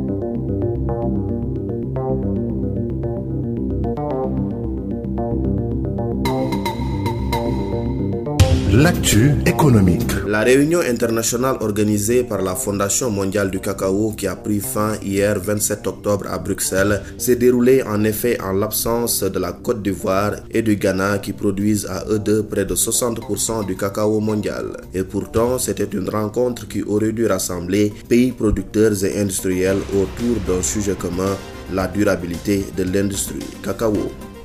Thank you. L'actu économique. La réunion internationale organisée par la Fondation mondiale du cacao qui a pris fin hier 27 octobre à Bruxelles s'est déroulée en effet en l'absence de la Côte d'Ivoire et du Ghana qui produisent à eux deux près de 60% du cacao mondial. Et pourtant, c'était une rencontre qui aurait dû rassembler pays producteurs et industriels autour d'un sujet commun, la durabilité de l'industrie cacao.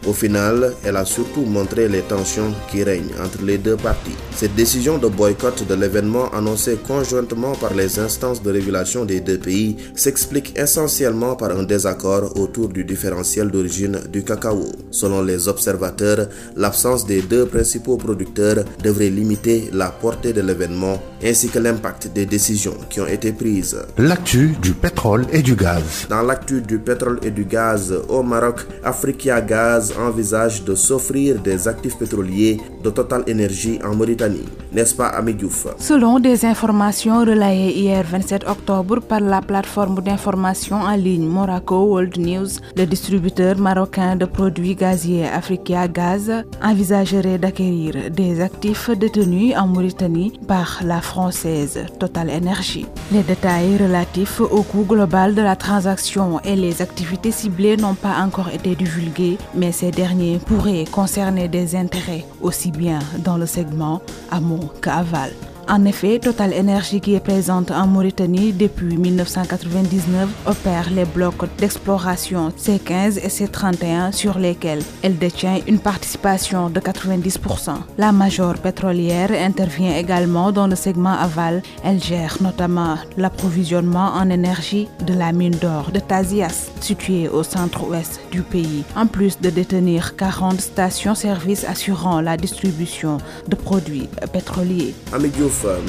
Au final, elle a surtout montré les tensions qui règnent entre les deux parties. Cette décision de boycott de l'événement annoncée conjointement par les instances de régulation des deux pays s'explique essentiellement par un désaccord autour du différentiel d'origine du cacao. Selon les observateurs, l'absence des deux principaux producteurs devrait limiter la portée de l'événement ainsi que l'impact des décisions qui ont été prises. L'actu du pétrole et du gaz. Dans l'actu du pétrole et du gaz au Maroc, Africa Gaz envisage de s'offrir des actifs pétroliers de Total Energy en Mauritanie. N'est-ce pas, Amidjouf Selon des informations relayées hier 27 octobre par la plateforme d'information en ligne Moraco World News, le distributeur marocain de produits gaziers Africa Gaz envisagerait d'acquérir des actifs détenus en Mauritanie par la française Total Energy. Les détails relatifs au coût global de la transaction et les activités ciblées n'ont pas encore été divulgués, mais ces derniers pourraient concerner des intérêts aussi bien dans le segment amont qu'aval. En effet, Total Energy, qui est présente en Mauritanie depuis 1999, opère les blocs d'exploration C15 et C31 sur lesquels elle détient une participation de 90%. La major pétrolière intervient également dans le segment aval. Elle gère notamment l'approvisionnement en énergie de la mine d'or de Tazias, située au centre-ouest du pays, en plus de détenir 40 stations-service assurant la distribution de produits pétroliers.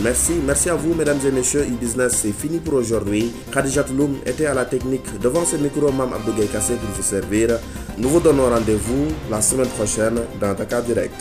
Merci, merci à vous, mesdames et messieurs. E-Business, c'est fini pour aujourd'hui. Khadija Touloum était à la technique devant ce micro, Mam Abdou Kassé pour vous servir. Nous vous donnons rendez-vous la semaine prochaine dans Dakar Direct.